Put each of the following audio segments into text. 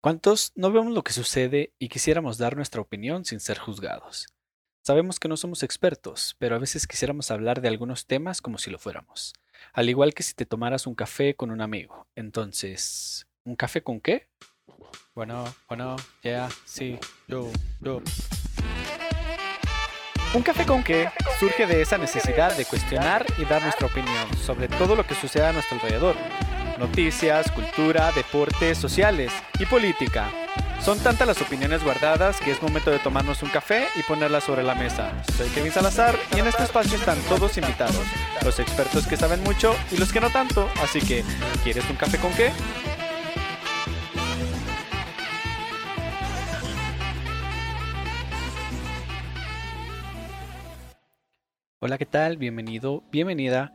¿Cuántos no vemos lo que sucede y quisiéramos dar nuestra opinión sin ser juzgados? Sabemos que no somos expertos, pero a veces quisiéramos hablar de algunos temas como si lo fuéramos. Al igual que si te tomaras un café con un amigo. Entonces, ¿un café con qué? Bueno, bueno, ya, sí, yo, yo. Un café con qué surge de esa necesidad de cuestionar y dar nuestra opinión sobre todo lo que sucede a nuestro alrededor noticias, cultura, deportes, sociales y política. Son tantas las opiniones guardadas que es momento de tomarnos un café y ponerlas sobre la mesa. Soy Kevin Salazar y en este espacio están todos invitados, los expertos que saben mucho y los que no tanto, así que ¿quieres un café con qué? Hola, ¿qué tal? Bienvenido, bienvenida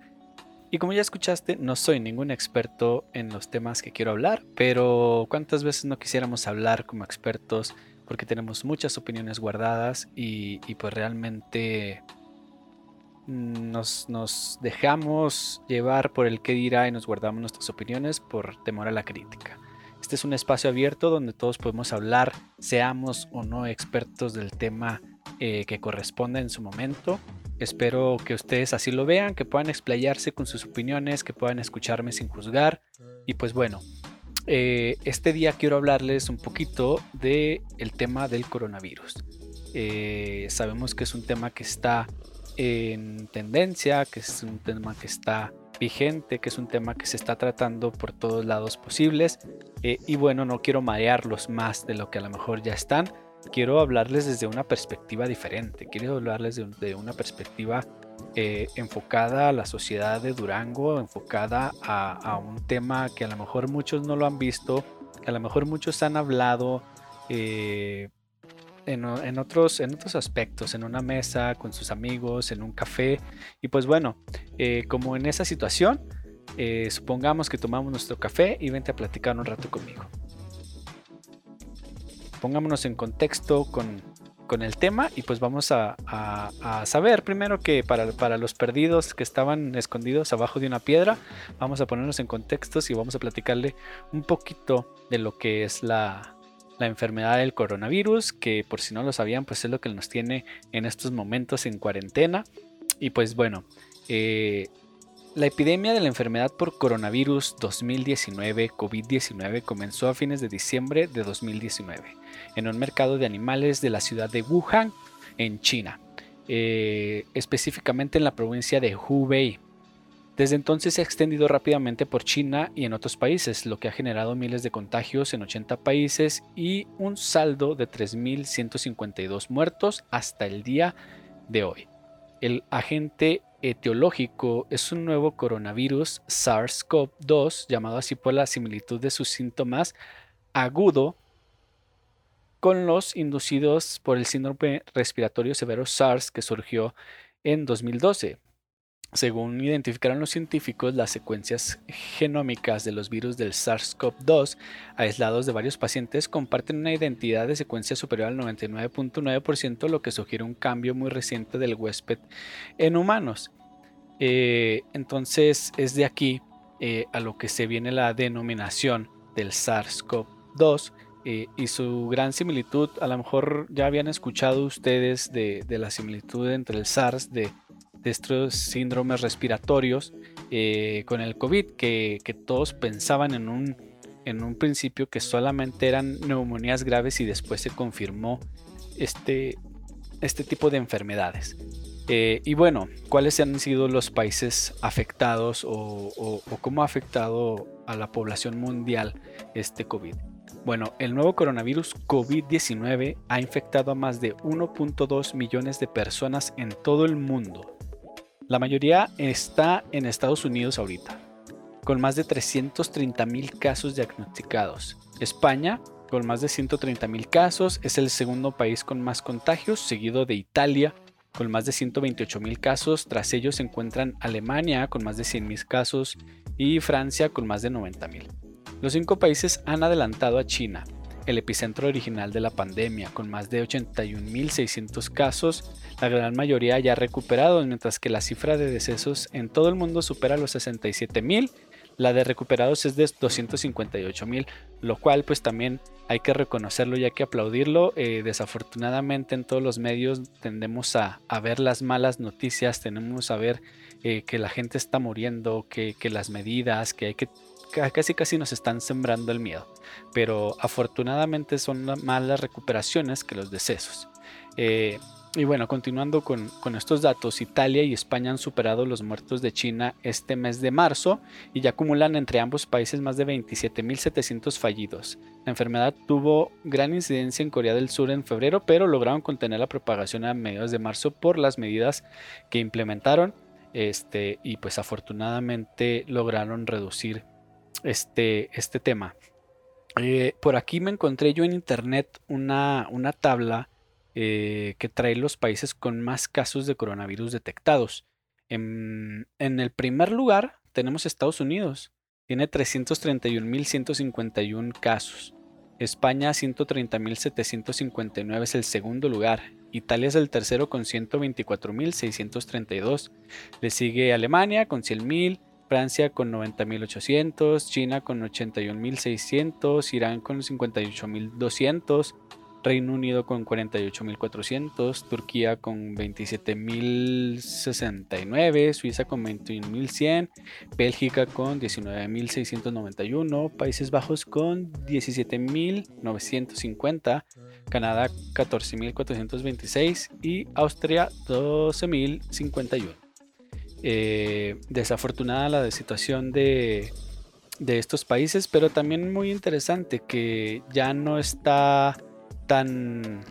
y como ya escuchaste, no soy ningún experto en los temas que quiero hablar, pero ¿cuántas veces no quisiéramos hablar como expertos? Porque tenemos muchas opiniones guardadas y, pues realmente nos, dejamos llevar por el que dirá y nos guardamos nuestras opiniones por temor a la crítica. Este es un espacio abierto donde todos podemos hablar, seamos o no expertos del tema eh, que corresponda en su momento Espero que ustedes así lo vean, que puedan explayarse con sus opiniones, que puedan escucharme sin juzgar. Y pues bueno, eh, este día quiero hablarles un poquito del el tema del coronavirus. Eh, sabemos que es un tema que está en tendencia, que es un tema que está vigente, que es un tema que se está tratando por todos lados posibles. Eh, y bueno, no quiero marearlos más de lo que a lo mejor ya están quiero hablarles desde una perspectiva diferente, quiero hablarles de, una perspectiva eh, enfocada a la sociedad de Durango, enfocada a, un tema que a lo mejor muchos no lo han visto, que a lo mejor muchos han hablado eh, en, otros, en aspectos, en una mesa, con sus amigos, en un café. Y pues bueno, eh, como en esa situación, supongamos que tomamos nuestro café y vente a platicar un rato conmigo pongámonos en contexto con, el tema y pues vamos a, saber primero que para, para, los perdidos que estaban escondidos abajo de una piedra, vamos a ponernos en contextos y vamos a platicarle un poquito de lo que es la, enfermedad del coronavirus, que por si no lo sabían, pues es lo que nos tiene en estos momentos en cuarentena. Y pues bueno, eh, la epidemia de la enfermedad por coronavirus 2019 COVID-19 comenzó a fines de diciembre de 2019 en un mercado de animales de la ciudad de Wuhan, en China, eh, específicamente en la provincia de Hubei. Desde entonces se ha extendido rápidamente por China y en otros países, lo que ha generado miles de contagios en 80 países y un saldo de 3.152 muertos hasta el día de hoy. El agente etiológico es un nuevo coronavirus SARS-CoV-2, llamado así por la similitud de sus síntomas, agudo con los inducidos por el síndrome respiratorio severo SARS que surgió en 2012. Según identificaron los científicos, las secuencias genómicas de los virus del SARS-CoV-2 aislados de varios pacientes comparten una identidad de secuencia superior al 99.9%, lo que sugiere un cambio muy reciente del huésped en humanos. Eh, entonces es de aquí eh, a lo que se viene la denominación del SARS-CoV-2 eh, y su gran similitud, a lo mejor ya habían escuchado ustedes de, de la similitud entre el SARS de de estos síndromes respiratorios eh, con el COVID, que, todos pensaban en un, en un principio que solamente eran neumonías graves y después se confirmó este, este tipo de enfermedades. Eh, y bueno, ¿cuáles han sido los países afectados o, o, cómo ha afectado a la población mundial este COVID? Bueno, el nuevo coronavirus COVID-19 ha infectado a más de 1.2 millones de personas en todo el mundo. La mayoría está en Estados Unidos ahorita, con más de 330 mil casos diagnosticados. España, con más de 130 mil casos, es el segundo país con más contagios, seguido de Italia, con más de 128 mil casos. Tras ellos se encuentran Alemania, con más de 100 mil casos, y Francia, con más de 90 mil. Los cinco países han adelantado a China, el epicentro original de la pandemia, con más de 81.600 casos, la gran mayoría ya recuperados, mientras que la cifra de decesos en todo el mundo supera los 67.000. La de recuperados es de 258 mil, lo cual pues también hay que reconocerlo y hay que aplaudirlo. Eh, desafortunadamente en todos los medios tendemos a, ver las malas noticias, tenemos a ver eh, que la gente está muriendo, que las medidas, que hay que casi casi nos están sembrando el miedo. Pero afortunadamente son más las recuperaciones que los decesos. Eh, y bueno, continuando con, estos datos, Italia y España han superado los muertos de China este mes de marzo y ya acumulan entre ambos países más de 27.700 fallidos. La enfermedad tuvo gran incidencia en Corea del Sur en febrero, pero lograron contener la propagación a mediados de marzo por las medidas que implementaron este, y pues afortunadamente lograron reducir este, este tema. Eh, por aquí me encontré yo en internet una, una tabla eh, que trae los países con más casos de coronavirus detectados. En, el primer lugar tenemos Estados Unidos, tiene 331.151 casos. España 130.759 es el segundo lugar. Italia es el tercero con 124.632. Le sigue Alemania con 100.000. Francia con 90.800, China con 81.600, Irán con 58.200, Reino Unido con 48.400, Turquía con 27.069, Suiza con 21.100, Bélgica con 19.691, Países Bajos con 17.950, Canadá 14.426 y Austria 12.051. Eh, desafortunada la situación de, de estos países, pero también muy interesante que ya no está tan,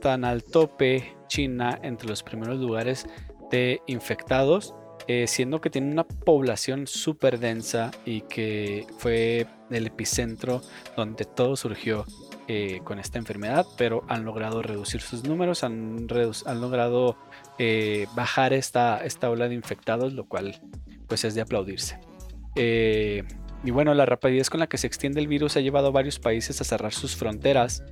tan al tope China entre los primeros lugares de infectados, eh, siendo que tiene una población súper densa y que fue el epicentro donde todo surgió eh, con esta enfermedad, pero han logrado reducir sus números, han, han logrado eh, bajar esta, esta ola de infectados, lo cual pues es de aplaudirse. y bueno, la rapidez con la que se extiende el virus ha llevado a varios países a cerrar sus fronteras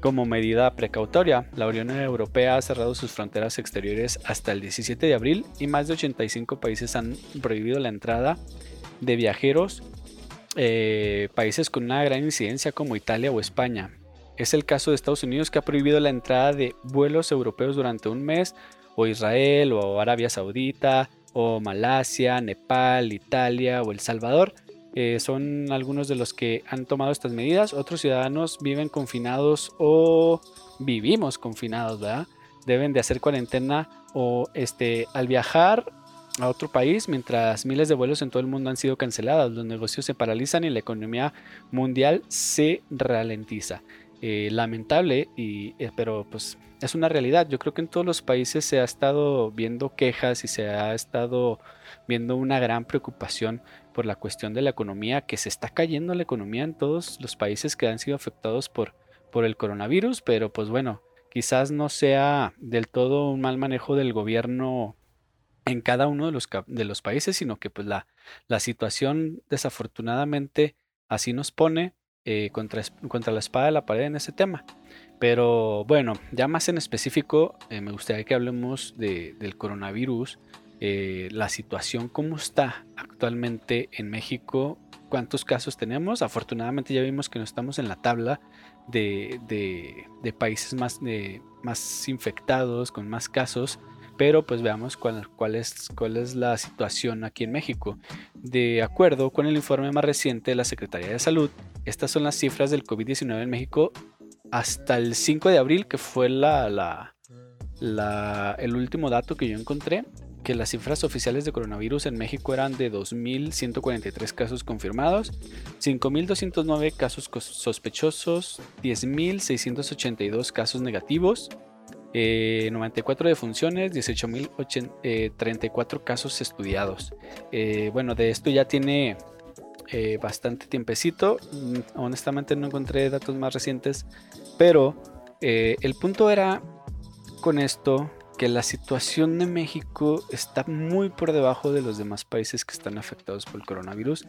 como medida precautoria, la Unión Europea ha cerrado sus fronteras exteriores hasta el 17 de abril y más de 85 países han prohibido la entrada de viajeros, eh, países con una gran incidencia como Italia o España. Es el caso de Estados Unidos que ha prohibido la entrada de vuelos europeos durante un mes, o Israel, o Arabia Saudita, o Malasia, Nepal, Italia o El Salvador eh, son algunos de los que han tomado estas medidas. Otros ciudadanos viven confinados o vivimos confinados, ¿verdad? Deben de hacer cuarentena o este, al viajar a otro país, mientras miles de vuelos en todo el mundo han sido cancelados, los negocios se paralizan y la economía mundial se ralentiza. Eh, lamentable, y, eh, pero pues es una realidad. Yo creo que en todos los países se ha estado viendo quejas y se ha estado viendo una gran preocupación por la cuestión de la economía, que se está cayendo la economía en todos los países que han sido afectados por, por el coronavirus, pero pues bueno, quizás no sea del todo un mal manejo del gobierno en cada uno de los, de los países, sino que pues la, la situación desafortunadamente así nos pone eh, contra, contra la espada de la pared en ese tema. Pero bueno, ya más en específico, eh, me gustaría que hablemos del coronavirus eh, la situación, cómo está actualmente en México, cuántos casos tenemos. Afortunadamente ya vimos que no estamos en la tabla de, países más, más infectados, con más casos. Pero pues veamos cuál, cuál, es, cuál es la situación aquí en México. De acuerdo con el informe más reciente de la Secretaría de Salud, estas son las cifras del COVID-19 en México hasta el 5 de abril, que fue la, la, el último dato que yo encontré que las cifras oficiales de coronavirus en México eran de 2.143 casos confirmados, 5.209 casos sospechosos, 10.682 casos negativos, 94 eh, defunciones, 18.034 eh, casos estudiados. Eh, bueno, de esto ya tiene bastante tiempecito. Mm, honestamente no encontré datos más recientes, pero el punto era con esto que la situación de México está muy por debajo de los demás países que están afectados por el coronavirus,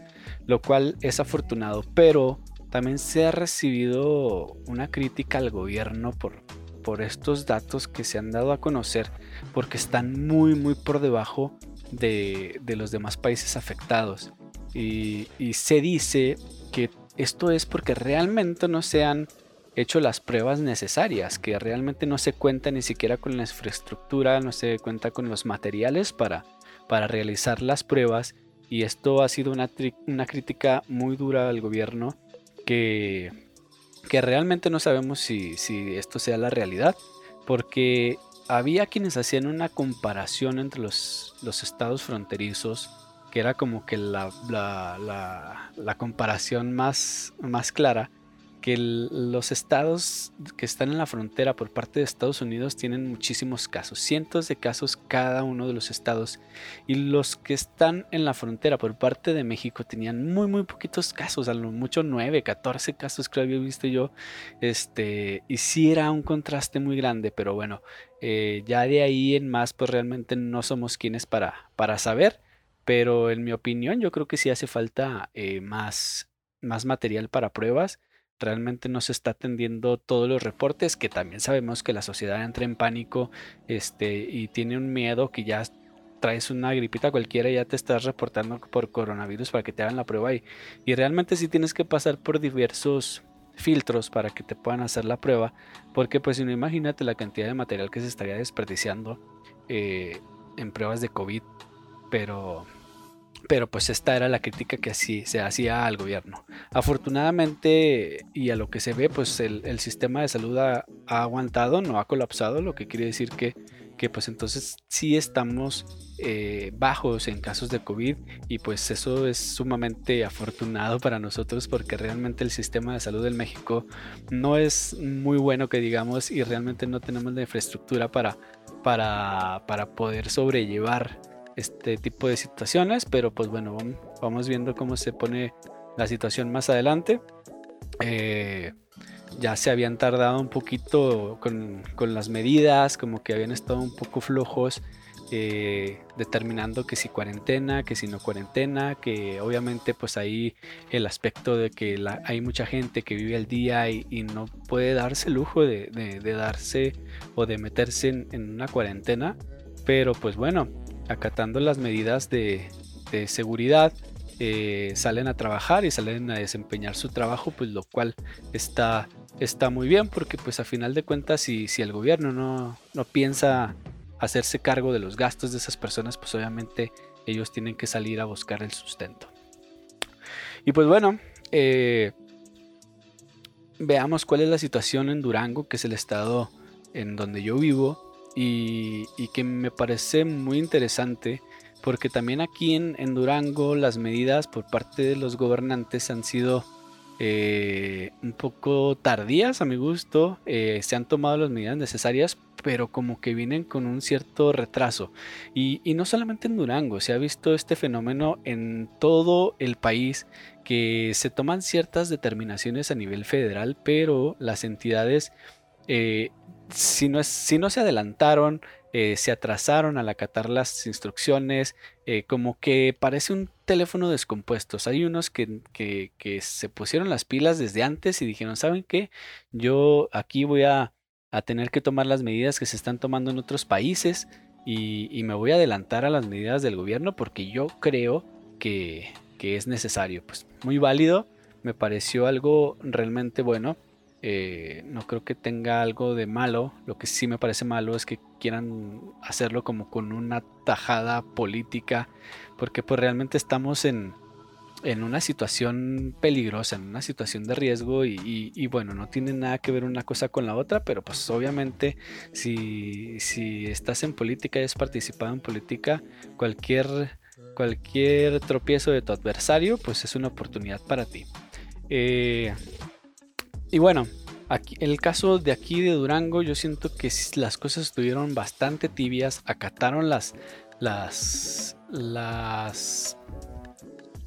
lo cual es afortunado, pero también se ha recibido una crítica al gobierno por, por estos datos que se han dado a conocer, porque están muy, muy por debajo de, de los demás países afectados. y, y se dice que esto es porque realmente no se han hecho las pruebas necesarias, que realmente no se cuenta ni siquiera con la infraestructura, no se cuenta con los materiales para, para realizar las pruebas. Y esto ha sido una, una crítica muy dura al gobierno que, que realmente no sabemos si, si esto sea la realidad, porque había quienes hacían una comparación entre los, los estados fronterizos, que era como que la, la, comparación más, más clara, que los estados que están en la frontera por parte de Estados Unidos tienen muchísimos casos, cientos de casos cada uno de los estados. Y los que están en la frontera por parte de México tenían muy, muy poquitos casos, a lo mucho 9, 14 casos que había visto yo. Este, y sí era un contraste muy grande, pero bueno, eh, ya de ahí en más, pues realmente no somos quienes para, para saber. Pero en mi opinión, yo creo que sí hace falta eh, más, más material para pruebas realmente no se está atendiendo todos los reportes, que también sabemos que la sociedad entra en pánico este, y tiene un miedo que ya traes una gripita cualquiera y ya te estás reportando por coronavirus para que te hagan la prueba y, y realmente sí tienes que pasar por diversos filtros para que te puedan hacer la prueba, porque pues si no imagínate la cantidad de material que se estaría desperdiciando eh, en pruebas de COVID, pero pero pues esta era la crítica que así se hacía al gobierno. Afortunadamente y a lo que se ve, pues el, sistema de salud ha, aguantado, no ha colapsado, lo que quiere decir que, que pues entonces sí estamos eh, bajos en casos de COVID y pues eso es sumamente afortunado para nosotros porque realmente el sistema de salud en México no es muy bueno que digamos y realmente no tenemos la infraestructura para, para, para poder sobrellevar este tipo de situaciones, pero pues bueno, vamos viendo cómo se pone la situación más adelante. Eh, ya se habían tardado un poquito con, las medidas, como que habían estado un poco flojos, eh, determinando que si cuarentena, que si no cuarentena, que obviamente pues ahí el aspecto de que hay mucha gente que vive al día y, no puede darse el lujo de, darse o de meterse en una cuarentena, pero pues bueno, acatando las medidas de, seguridad, eh, salen a trabajar y salen a desempeñar su trabajo, pues lo cual está, está muy bien porque pues a final de cuentas si, si el gobierno no, no, piensa hacerse cargo de los gastos de esas personas, pues obviamente ellos tienen que salir a buscar el sustento. Y pues bueno, eh, veamos cuál es la situación en Durango, que es el estado en donde yo vivo y, que me parece muy interesante porque también aquí en, Durango las medidas por parte de los gobernantes han sido eh, un poco tardías a mi gusto. Eh, se han tomado las medidas necesarias, pero como que vienen con un cierto retraso. Y, no solamente en Durango, se ha visto este fenómeno en todo el país que se toman ciertas determinaciones a nivel federal, pero las entidades eh, si, no si no se adelantaron, eh, se atrasaron al acatar las instrucciones, eh, como que parece un teléfono descompuesto. Hay unos que, se pusieron las pilas desde antes y dijeron, ¿saben qué? Yo aquí voy a, tener que tomar las medidas que se están tomando en otros países y, me voy a adelantar a las medidas del gobierno porque yo creo que, que es necesario. Pues muy válido, me pareció algo realmente bueno eh, no creo que tenga algo de malo. Lo que sí me parece malo es que quieran hacerlo como con una tajada política, porque pues realmente estamos en, en una situación peligrosa, en una situación de riesgo y, bueno, no tiene nada que ver una cosa con la otra, pero pues obviamente si, si estás en política y has participado en política, cualquier, cualquier tropiezo de tu adversario pues es una oportunidad para ti. Eh, y bueno, el caso de aquí de Durango, yo siento que las cosas estuvieron bastante tibias, acataron las, las, las,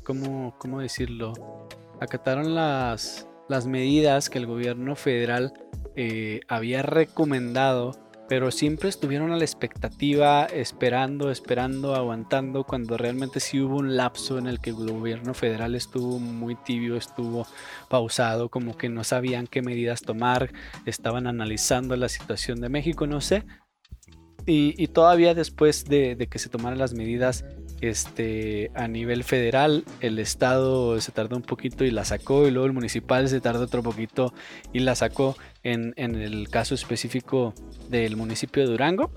¿cómo, cómo decirlo? Acataron las, las medidas que el gobierno federal eh, había recomendado pero siempre estuvieron a la expectativa, esperando, esperando, aguantando, cuando realmente sí hubo un lapso en el que el gobierno federal estuvo muy tibio, estuvo pausado, como que no sabían qué medidas tomar, estaban analizando la situación de México, no sé. Y, todavía después de, que se tomaran las medidas, Este, a nivel federal, el estado se tardó un poquito y la sacó, y luego el municipal se tardó otro poquito y la sacó en, el caso específico del municipio de Durango.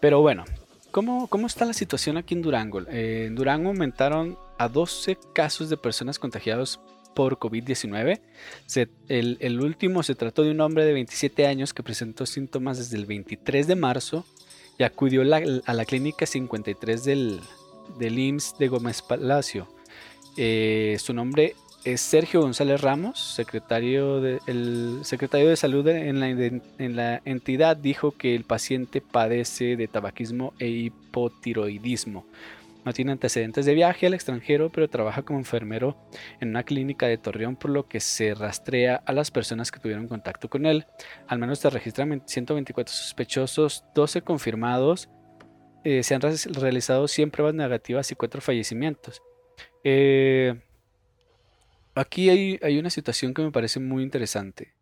Pero bueno, ¿cómo, cómo está la situación aquí en Durango? Eh, en Durango aumentaron a 12 casos de personas contagiadas por COVID-19. El, el, último se trató de un hombre de 27 años que presentó síntomas desde el 23 de marzo y acudió a la clínica 53 del, del IMSS de Gómez Palacio. Eh, su nombre es Sergio González Ramos, secretario de, el secretario de Salud en la, en la entidad, dijo que el paciente padece de tabaquismo e hipotiroidismo. No tiene antecedentes de viaje al extranjero, pero trabaja como enfermero en una clínica de Torreón, por lo que se rastrea a las personas que tuvieron contacto con él. Al menos se registran 124 sospechosos, 12 confirmados. Eh, se han realizado 100 pruebas negativas y 4 fallecimientos. Eh, aquí hay, una situación que me parece muy interesante.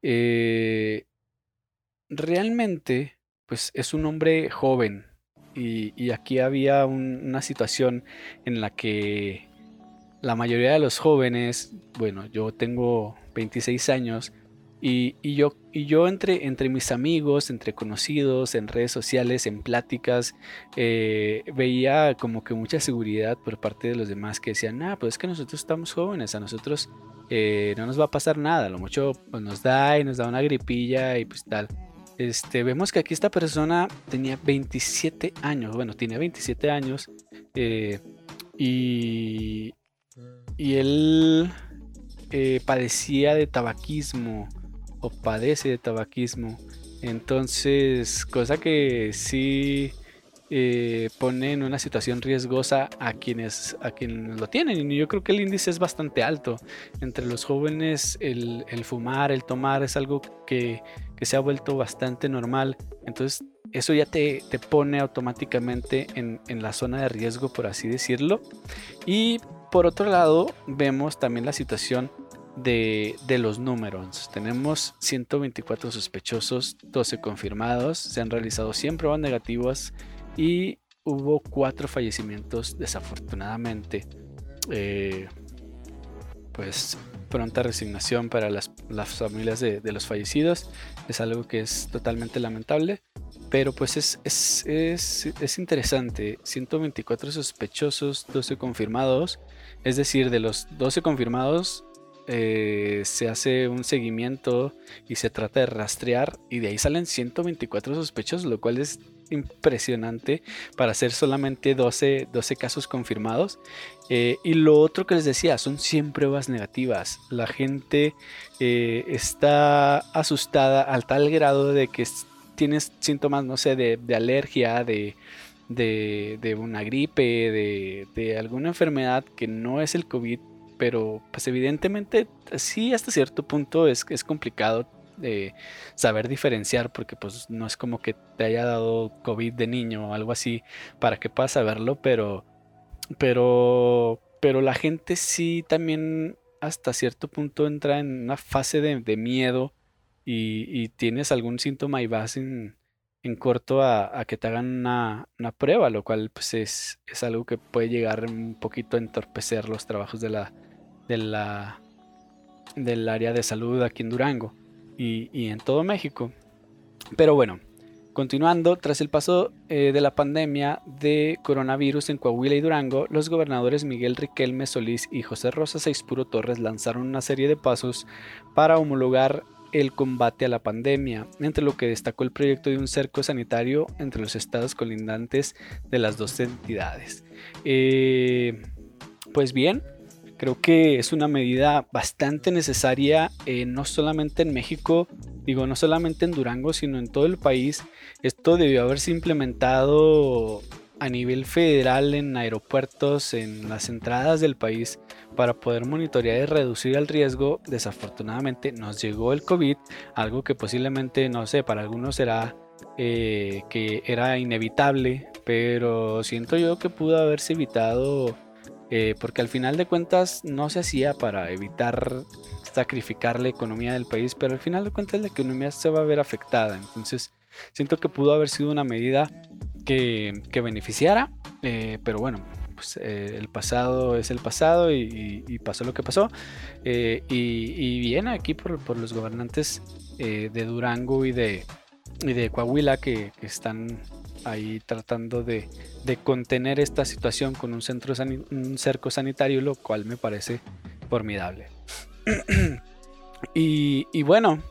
Eh, realmente, pues es un hombre joven, y, aquí había una situación en la que la mayoría de los jóvenes, bueno, yo tengo 26 años y, yo, entre, mis amigos, entre conocidos, en redes sociales, en pláticas, eh, veía como que mucha seguridad por parte de los demás que decían, ah, pues es que nosotros estamos jóvenes, a nosotros eh, no nos va a pasar nada, lo mucho pues, nos da y nos da una gripilla y pues tal. Este, vemos que aquí esta persona tenía 27 años, bueno, tiene 27 años eh, y, él padecía de tabaquismo o padece de tabaquismo. Entonces, cosa que sí eh, pone en una situación riesgosa a quienes, a quienes lo tienen. Y yo creo que el índice es bastante alto. Entre los jóvenes el, fumar, el tomar es algo que, se ha vuelto bastante normal. Entonces eso ya te, pone automáticamente en, la zona de riesgo, por así decirlo. Y por otro lado, vemos también la situación de, de, los números. Tenemos 124 sospechosos, 12 confirmados, se han realizado 100 pruebas negativas y hubo cuatro fallecimientos desafortunadamente. Eh, pues pronta resignación para las, familias de, los fallecidos. Es algo que es totalmente lamentable. Pero pues es, es, interesante. 124 sospechosos, 12 confirmados. Es decir, de los 12 confirmados eh, se hace un seguimiento y se trata de rastrear y de ahí salen 124 sospechosos, lo cual es impresionante para hacer solamente 12, 12 casos confirmados. Eh, y lo otro que les decía, son 100 pruebas negativas. La gente eh, está asustada al tal grado de que tienes síntomas, no sé, de, alergia, de, de, una gripe, de, de alguna enfermedad que no es el COVID. Pero pues evidentemente sí hasta cierto punto es, es complicado de saber diferenciar, porque pues no es como que te haya dado COVID de niño o algo así para que puedas saberlo, pero, pero, pero la gente sí también hasta cierto punto entra en una fase de, miedo y, tienes algún síntoma y vas en, en corto a, que te hagan una, prueba, lo cual pues es, es, algo que puede llegar un poquito a entorpecer los trabajos de la, del área de salud aquí en Durango y, en todo México. Pero bueno, Continuando, tras el paso eh, de la pandemia de coronavirus en Coahuila y Durango, los gobernadores Miguel Riquelme Solís y José Rosa Seispuro Torres lanzaron una serie de pasos para homologar el combate a la pandemia, entre lo que destacó el proyecto de un cerco sanitario entre los estados colindantes de las dos entidades. Eh, pues bien, Creo que es una medida bastante necesaria, eh, no solamente en México, digo, no solamente en Durango, sino en todo el país. Esto debió haberse implementado a nivel federal en aeropuertos, en las entradas del país, para poder monitorear y reducir el riesgo. Desafortunadamente nos llegó el COVID, algo que posiblemente, no sé, para algunos será eh, que era inevitable, pero siento yo que pudo haberse evitado eh, porque al final de cuentas no se hacía para evitar sacrificar la economía del país, pero al final de cuentas la economía se va a ver afectada. Entonces siento que pudo haber sido una medida que, beneficiara, eh, pero bueno, pues el pasado es el pasado y, pasó lo que pasó. y, bien aquí por, los gobernantes de Durango y de Coahuila que, están ahí tratando de, contener esta situación con un, centro cerco sanitario, lo cual me parece formidable. y, bueno,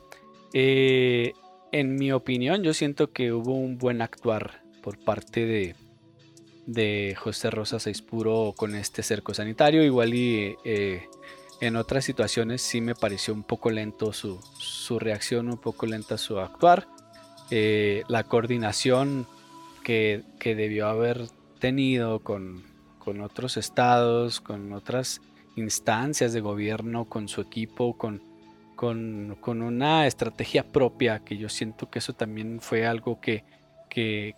eh, en mi opinión, yo siento que hubo un buen actuar por parte de, de José Rosa Saispuro con este cerco sanitario. Igual y eh, en otras situaciones sí me pareció un poco lento su, reacción, un poco lenta su actuar. Eh, la coordinación que, debió haber tenido con, con otros estados, con otras instancias de gobierno, con su equipo, con, con, una estrategia propia, que yo siento que eso también fue algo que, que,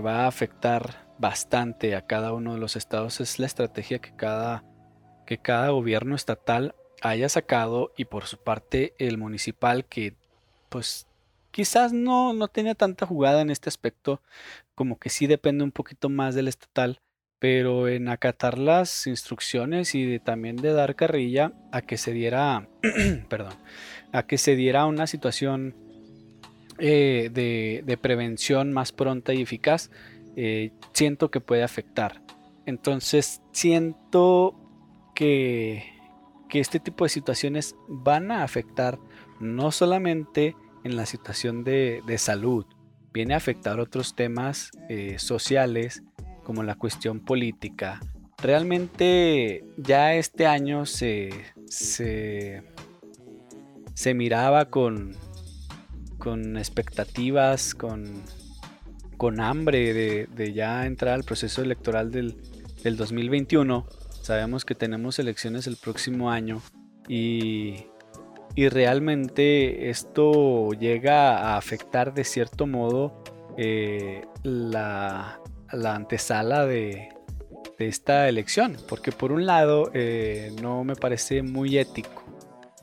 va a afectar bastante a cada uno de los estados, es la estrategia que cada, que cada gobierno estatal haya sacado y por su parte el municipal que pues quizás no, no tenía tanta jugada en este aspecto, como que sí depende un poquito más del estatal, pero en acatar las instrucciones y también de dar carrilla a que se diera, perdón, a que se diera una situación eh, de, prevención más pronta y eficaz, eh, siento que puede afectar. Entonces siento que, que este tipo de situaciones van a afectar no solamente en la situación de, salud, viene a afectar otros temas eh, sociales, como la cuestión política. Realmente ya este año se, se, miraba con, con expectativas, con, con hambre de, ya entrar al proceso electoral del, del 2021. Sabemos que tenemos elecciones el próximo año y, y realmente esto llega a afectar de cierto modo eh, la, la antesala de, esta elección, porque por un lado eh, no me parece muy ético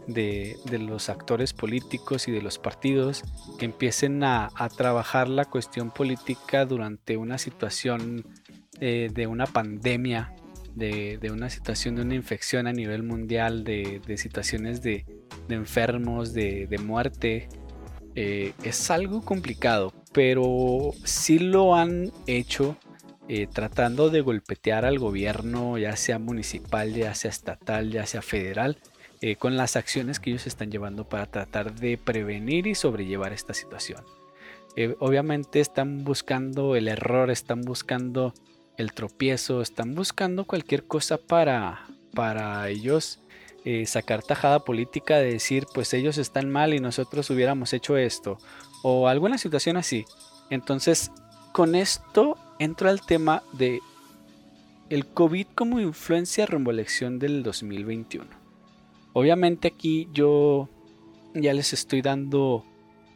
de, los actores políticos y de los partidos que empiecen a, trabajar la cuestión política durante una situación eh, de una pandemia, de, una situación de una infección a nivel mundial, de, situaciones de, enfermos, de, muerte. Eh, es algo complicado, pero sí lo han hecho eh, tratando de golpetear al gobierno, ya sea municipal, ya sea estatal, ya sea federal, eh, con las acciones que ellos están llevando para tratar de prevenir y sobrellevar esta situación. Obviamente están buscando el error, están buscando el tropiezo, están buscando cualquier cosa para, para ellos sacar tajada política de decir, pues ellos están mal y nosotros hubiéramos hecho esto, o alguna situación así. Entonces, con esto entro al tema de el COVID como influencia rumbo a elección del 2021. Obviamente aquí yo ya les estoy dando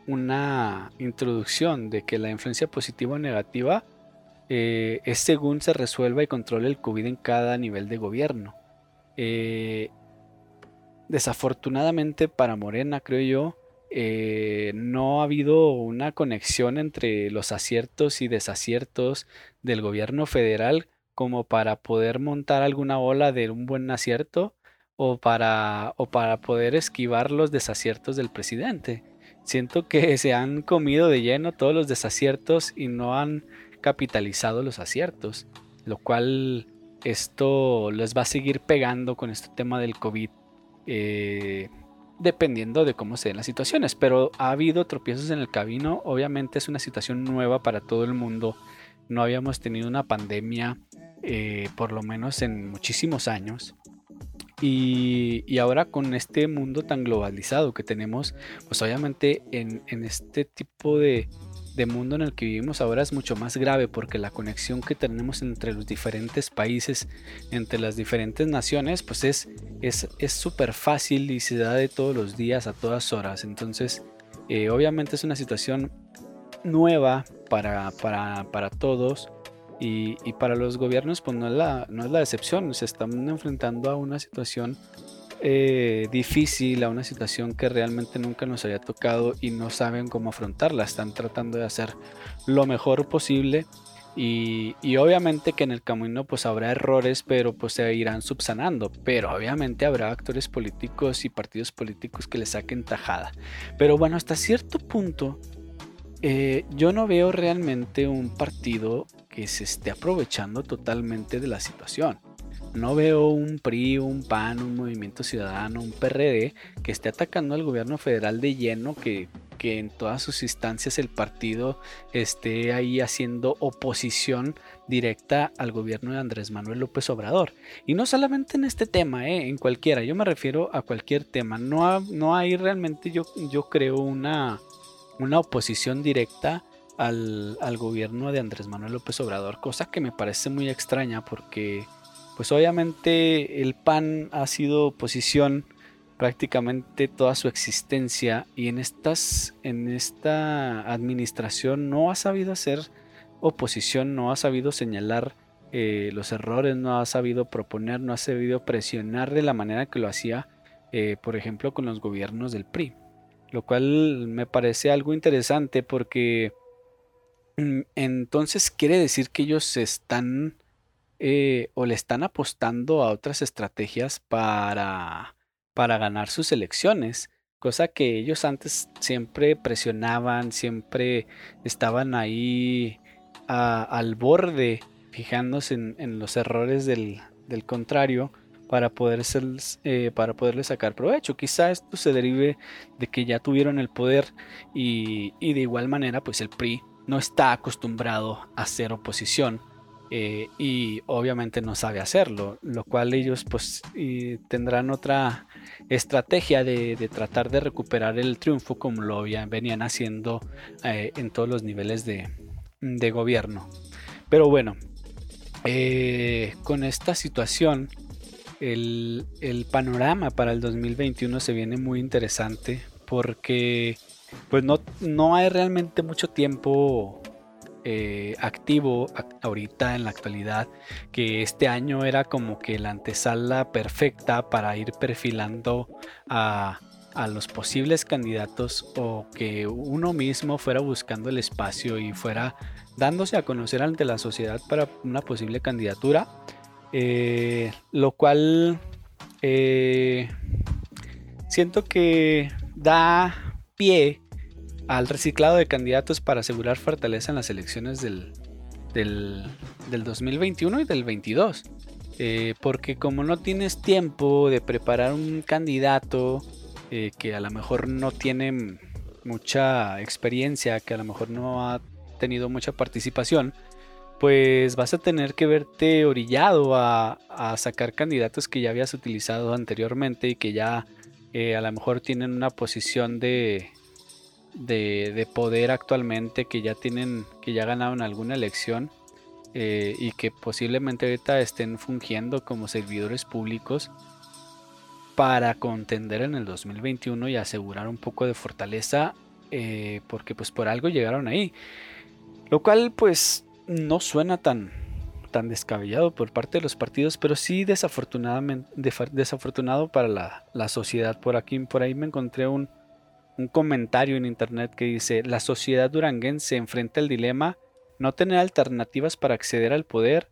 una introducción de que la influencia positiva o negativa eh, es según se resuelva y controle el COVID en cada nivel de gobierno. Eh, desafortunadamente para Morena, creo yo, eh, no ha habido una conexión entre los aciertos y desaciertos del gobierno federal como para poder montar alguna ola de un buen acierto o para, o para poder esquivar los desaciertos del presidente. Siento que se han comido de lleno todos los desaciertos y no han capitalizado los aciertos, lo cual esto les va a seguir pegando con este tema del COVID. Eh, dependiendo de cómo se den las situaciones. Pero ha habido tropiezos en el camino. Obviamente es una situación nueva para todo el mundo. No habíamos tenido una pandemia, eh, por lo menos en muchísimos años. Y, ahora con este mundo tan globalizado que tenemos, pues obviamente en, en este tipo de, de mundo en el que vivimos ahora es mucho más grave porque la conexión que tenemos entre los diferentes países, entre las diferentes naciones, pues es es súper fácil y se da de todos los días a todas horas. Entonces, eh, obviamente es una situación nueva para, para, todos y, para los gobiernos, pues no es, la, no es la excepción. Se están enfrentando a una situación eh, difícil, a una situación que realmente nunca nos había tocado y no saben cómo afrontarla. Están tratando de hacer lo mejor posible Y, y, obviamente que en el camino pues habrá errores, pero pues se irán subsanando. Pero obviamente habrá actores políticos y partidos políticos que le saquen tajada. Pero bueno, hasta cierto punto eh, yo no veo realmente un partido que se esté aprovechando totalmente de la situación. No veo un PRI, un PAN, un Movimiento Ciudadano, un PRD que esté atacando al gobierno federal de lleno, que que en todas sus instancias el partido esté ahí haciendo oposición directa al gobierno de Andrés Manuel López Obrador. Y no solamente en este tema, eh, en cualquiera, yo me refiero a cualquier tema. No, no hay realmente, yo, yo creo, una, una oposición directa al, al, gobierno de Andrés Manuel López Obrador, cosa que me parece muy extraña porque, pues obviamente el PAN ha sido oposición prácticamente toda su existencia y en estas en esta administración no ha sabido hacer oposición, no ha sabido señalar eh, los errores, no ha sabido proponer, no ha sabido presionar de la manera que lo hacía, eh, por ejemplo, con los gobiernos del PRI, lo cual me parece algo interesante porque mm, entonces quiere decir que ellos están eh, o le están apostando a otras estrategias para para ganar sus elecciones, cosa que ellos antes siempre presionaban, siempre estaban ahí al borde, fijándose en, los errores del, contrario para, poder eh, para poderle sacar provecho. Quizá esto se derive de que ya tuvieron el poder y, y de igual manera pues el PRI no está acostumbrado a hacer oposición eh, y obviamente no sabe hacerlo, lo cual ellos pues tendrán otra estrategia de, tratar de recuperar el triunfo como lo venían haciendo eh, en todos los niveles de, gobierno. Pero bueno, eh, con esta situación el, panorama para el 2021 se viene muy interesante porque pues no, no hay realmente mucho tiempo eh, activo ahorita en la actualidad, que este año era como que la antesala perfecta para ir perfilando a, los posibles candidatos o que uno mismo fuera buscando el espacio y fuera dándose a conocer ante la sociedad para una posible candidatura, eh, lo cual eh, siento que da pie al reciclado de candidatos para asegurar fortaleza en las elecciones del, del, 2021 y del 22. Eh, porque como no tienes tiempo de preparar un candidato eh, que a lo mejor no tiene mucha experiencia, que a lo mejor no ha tenido mucha participación, pues vas a tener que verte orillado a, sacar candidatos que ya habías utilizado anteriormente y que ya eh, a lo mejor tienen una posición de, de, poder actualmente que ya tienen, que ya ganaron alguna elección eh, y que posiblemente ahorita estén fungiendo como servidores públicos para contender en el 2021 y asegurar un poco de fortaleza eh, porque pues por algo llegaron ahí. Lo cual pues no suena tan tan descabellado por parte de los partidos pero sí desafortunadamente desafortunado para la, la sociedad. Por aquí por ahí me encontré un, un comentario en internet que dice, la sociedad duranguense enfrenta el dilema no tener alternativas para acceder al poder,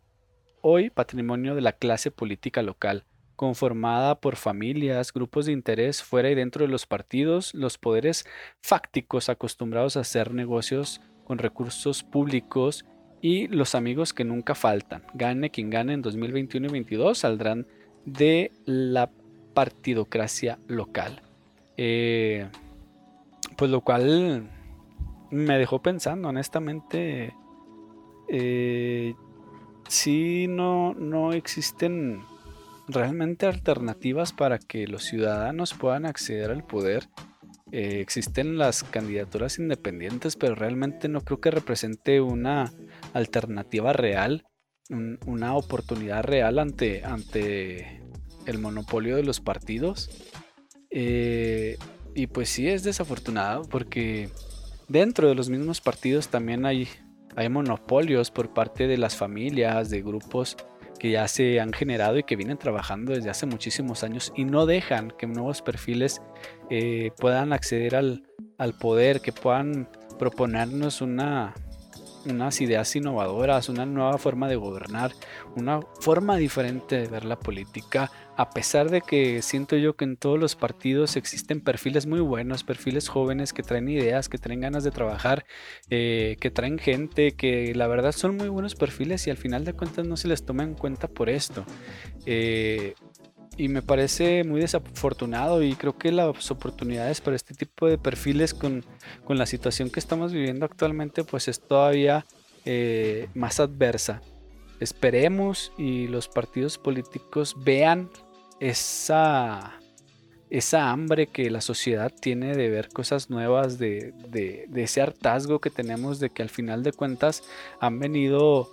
hoy patrimonio de la clase política local, conformada por familias, grupos de interés fuera y dentro de los partidos, los poderes fácticos acostumbrados a hacer negocios con recursos públicos y los amigos que nunca faltan. Gane quien gane en 2021 y 2022 saldrán de la partidocracia local. Eh, pues lo cual me dejó pensando, honestamente. Eh, si no, no existen realmente alternativas para que los ciudadanos puedan acceder al poder. Eh, existen las candidaturas independientes, pero realmente no creo que represente una alternativa real, una oportunidad real ante, ante el monopolio de los partidos. Eh, y pues sí es desafortunado porque dentro de los mismos partidos también hay, hay monopolios por parte de las familias, de grupos que ya se han generado y que vienen trabajando desde hace muchísimos años y no dejan que nuevos perfiles eh, puedan acceder al, poder, que puedan proponernos una, unas ideas innovadoras, una nueva forma de gobernar, una forma diferente de ver la política, a pesar de que siento yo que en todos los partidos existen perfiles muy buenos, perfiles jóvenes que traen ideas, que traen ganas de trabajar, eh, que traen gente, que la verdad son muy buenos perfiles y al final de cuentas no se les toma en cuenta por esto. Eh, y me parece muy desafortunado y creo que las oportunidades para este tipo de perfiles con, la situación que estamos viviendo actualmente pues es todavía eh, más adversa. Esperemos y los partidos políticos vean esa, esa hambre que la sociedad tiene de ver cosas nuevas, de, de ese hartazgo que tenemos de que al final de cuentas han venido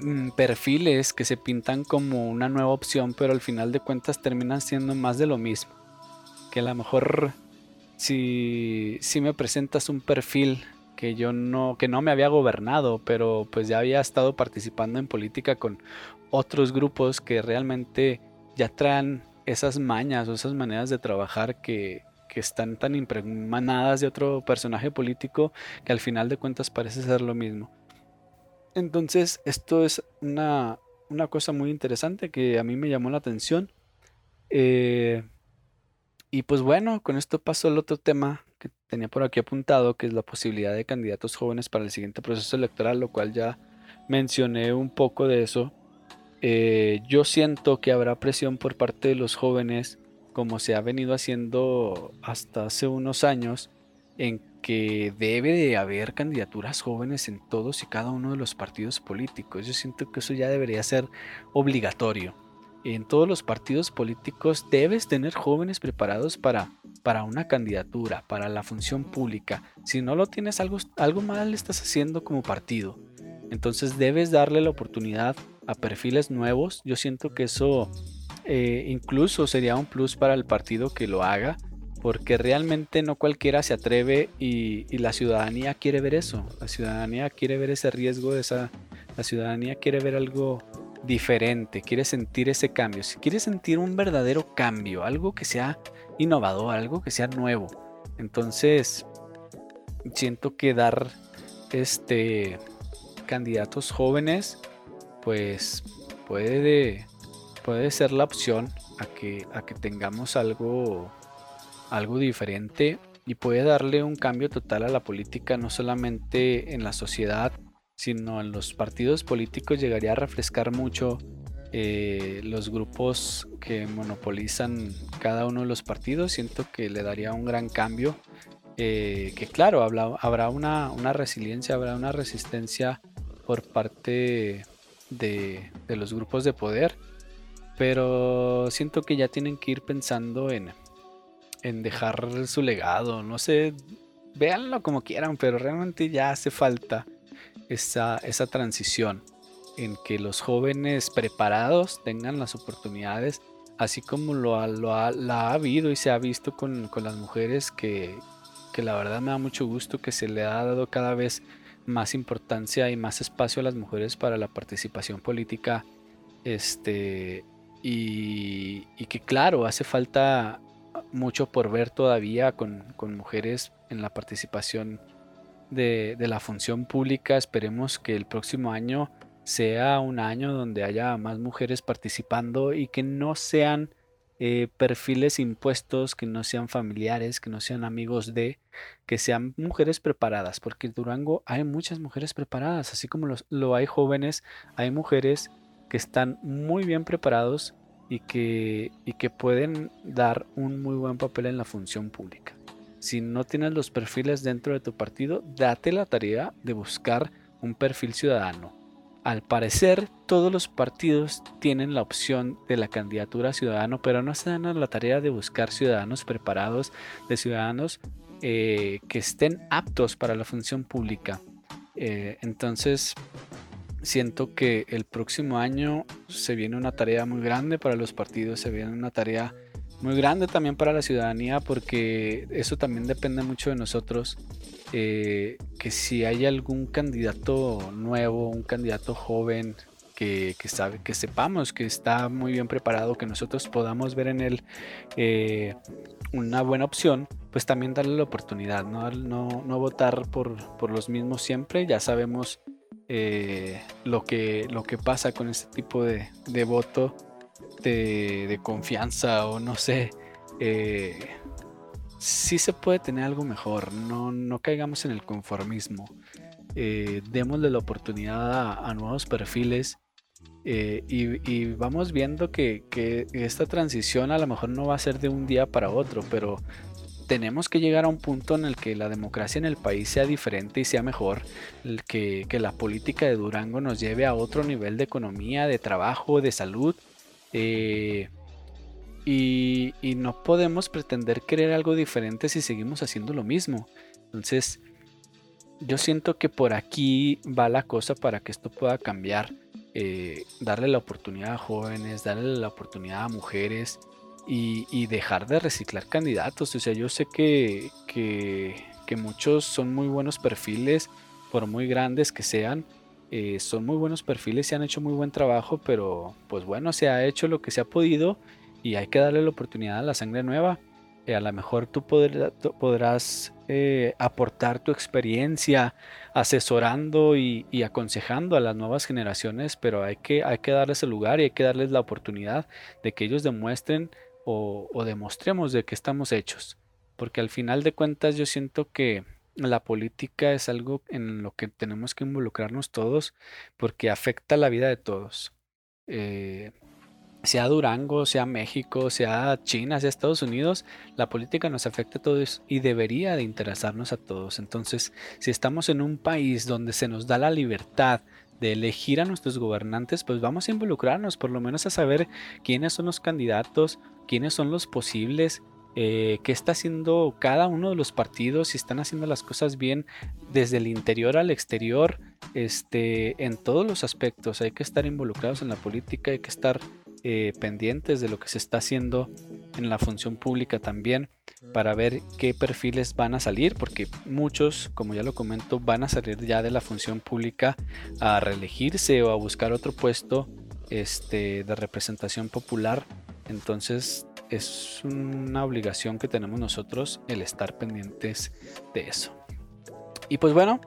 Mm, perfiles que se pintan como una nueva opción, pero al final de cuentas terminan siendo más de lo mismo. Que a lo mejor si, si me presentas un perfil que yo no, que no me había gobernado, pero pues ya había estado participando en política con otros grupos que realmente ya traen esas mañas o esas maneras de trabajar que, que están tan impregnadas de otro personaje político que al final de cuentas parece ser lo mismo. Entonces, esto es una, cosa muy interesante que a mí me llamó la atención. Eh, y pues bueno, con esto paso al otro tema que tenía por aquí apuntado, que es la posibilidad de candidatos jóvenes para el siguiente proceso electoral, lo cual ya mencioné un poco de eso. Eh, yo siento que habrá presión por parte de los jóvenes, como se ha venido haciendo hasta hace unos años, en que debe de haber candidaturas jóvenes en todos y cada uno de los partidos políticos. Yo siento que eso ya debería ser obligatorio. En todos los partidos políticos debes tener jóvenes preparados para, para una candidatura, para la función pública. Si no lo tienes, algo, algo mal estás haciendo como partido. Entonces debes darle la oportunidad a perfiles nuevos. Yo siento que eso eh, incluso sería un plus para el partido que lo haga porque realmente no cualquiera se atreve y, la ciudadanía quiere ver eso, la ciudadanía quiere ver ese riesgo, esa, la ciudadanía quiere ver algo diferente, quiere sentir ese cambio, quiere sentir un verdadero cambio, algo que sea innovador, algo que sea nuevo. Entonces, siento que dar este candidatos jóvenes, pues puede, ser la opción a que, tengamos algo diferente y puede darle un cambio total a la política, no solamente en la sociedad, sino en los partidos políticos llegaría a refrescar mucho eh, los grupos que monopolizan cada uno de los partidos. Siento que le daría un gran cambio. Eh, que claro, habrá, una, resiliencia, habrá una resistencia por parte de, de los grupos de poder. Pero siento que ya tienen que ir pensando en, en dejar su legado. No sé, véanlo como quieran, pero realmente ya hace falta esa, esa transición en que los jóvenes preparados tengan las oportunidades, así como lo, lo ha, ha habido y se ha visto con, con las mujeres, que, que, la verdad me da mucho gusto que se le ha dado cada vez más importancia y más espacio a las mujeres para la participación política. Este, y, y que claro, hace falta mucho por ver todavía con, mujeres en la participación de, la función pública. Esperemos que el próximo año sea un año donde haya más mujeres participando y que no sean eh, perfiles impuestos, que no sean familiares, que no sean amigos de, que sean mujeres preparadas, porque en Durango hay muchas mujeres preparadas, así como lo hay jóvenes, hay mujeres que están muy bien preparados y que, y que pueden dar un muy buen papel en la función pública. Si no tienes los perfiles dentro de tu partido, date la tarea de buscar un perfil ciudadano. Al parecer, todos los partidos tienen la opción de la candidatura ciudadano, pero no se dan a la tarea de buscar ciudadanos preparados, de ciudadanos eh, que estén aptos para la función pública. Eh, entonces, siento que el próximo año se viene una tarea muy grande para los partidos, se viene una tarea muy grande también para la ciudadanía porque eso también depende mucho de nosotros. Eh, que si hay algún candidato nuevo, un candidato joven que, sabe, que sepamos que está muy bien preparado, que nosotros podamos ver en él eh, una buena opción, pues también darle la oportunidad, no, no, votar por, por, los mismos siempre, ya sabemos eh, lo, que, lo que pasa con este tipo de, de voto de, confianza o no sé. Sí se puede tener algo mejor, no, no caigamos en el conformismo. Eh, démosle la oportunidad a, nuevos perfiles eh, y, vamos viendo que, esta transición a lo mejor no va a ser de un día para otro, pero tenemos que llegar a un punto en el que la democracia en el país sea diferente y sea mejor, que, que la política de Durango nos lleve a otro nivel de economía, de trabajo, de salud. Eh, y, no podemos pretender querer algo diferente si seguimos haciendo lo mismo. Entonces, yo siento que por aquí va la cosa para que esto pueda cambiar. Eh, darle la oportunidad a jóvenes, darle la oportunidad a mujeres y, dejar de reciclar candidatos. O sea, yo sé que, que, muchos son muy buenos perfiles, por muy grandes que sean. Eh, son muy buenos perfiles y han hecho muy buen trabajo, pero pues bueno, se ha hecho lo que se ha podido y hay que darle la oportunidad a la sangre nueva. Eh, a lo mejor tú podrás eh, aportar tu experiencia asesorando y, aconsejando a las nuevas generaciones, pero hay que, hay que darles el lugar y hay que darles la oportunidad de que ellos demuestren o, demostremos de que estamos hechos. Porque al final de cuentas yo siento que la política es algo en lo que tenemos que involucrarnos todos porque afecta la vida de todos. Eh, sea Durango, sea México, sea China, sea Estados Unidos, la política nos afecta a todos y debería de interesarnos a todos. Entonces, si estamos en un país donde se nos da la libertad de elegir a nuestros gobernantes, pues vamos a involucrarnos, por lo menos a saber quiénes son los candidatos, quiénes son los posibles, eh, qué está haciendo cada uno de los partidos, si están haciendo las cosas bien desde el interior al exterior, este, en todos los aspectos. Hay que estar involucrados en la política, hay que estar eh, pendientes de lo que se está haciendo en la función pública también para ver qué perfiles van a salir, porque muchos, como ya lo comento, van a salir ya de la función pública a reelegirse o a buscar otro puesto este, de representación popular. Entonces es una obligación que tenemos nosotros el estar pendientes de eso. Y pues bueno,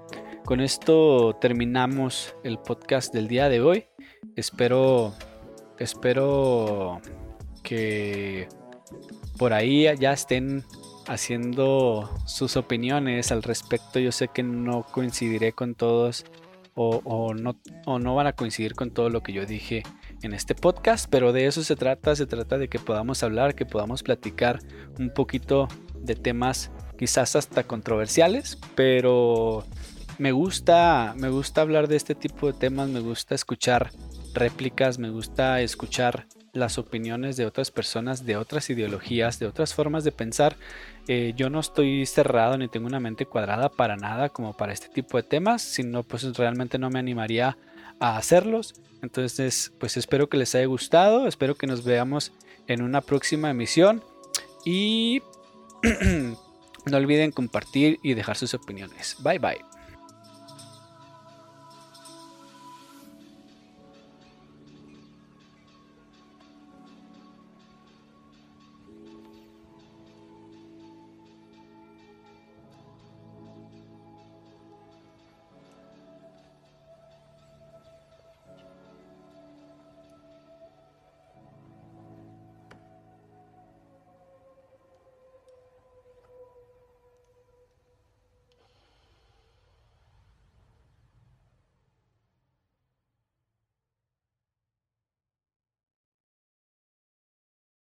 con esto terminamos el podcast del día de hoy. Espero espero que por ahí ya estén haciendo sus opiniones al respecto. Yo sé que no coincidiré con todos o, no, o no van a coincidir con todo lo que yo dije en este podcast, pero de eso se trata. Se trata de que podamos hablar, que podamos platicar un poquito de temas quizás hasta controversiales, pero me gusta, me gusta hablar de este tipo de temas, me gusta escuchar réplicas, me gusta escuchar las opiniones de otras personas, de otras ideologías, de otras formas de pensar. Eh, yo no estoy cerrado ni tengo una mente cuadrada para nada como para este tipo de temas, sino pues realmente no me animaría a hacerlos. Entonces pues espero que les haya gustado, espero que nos veamos en una próxima emisión y no olviden compartir y dejar sus opiniones. Bye bye.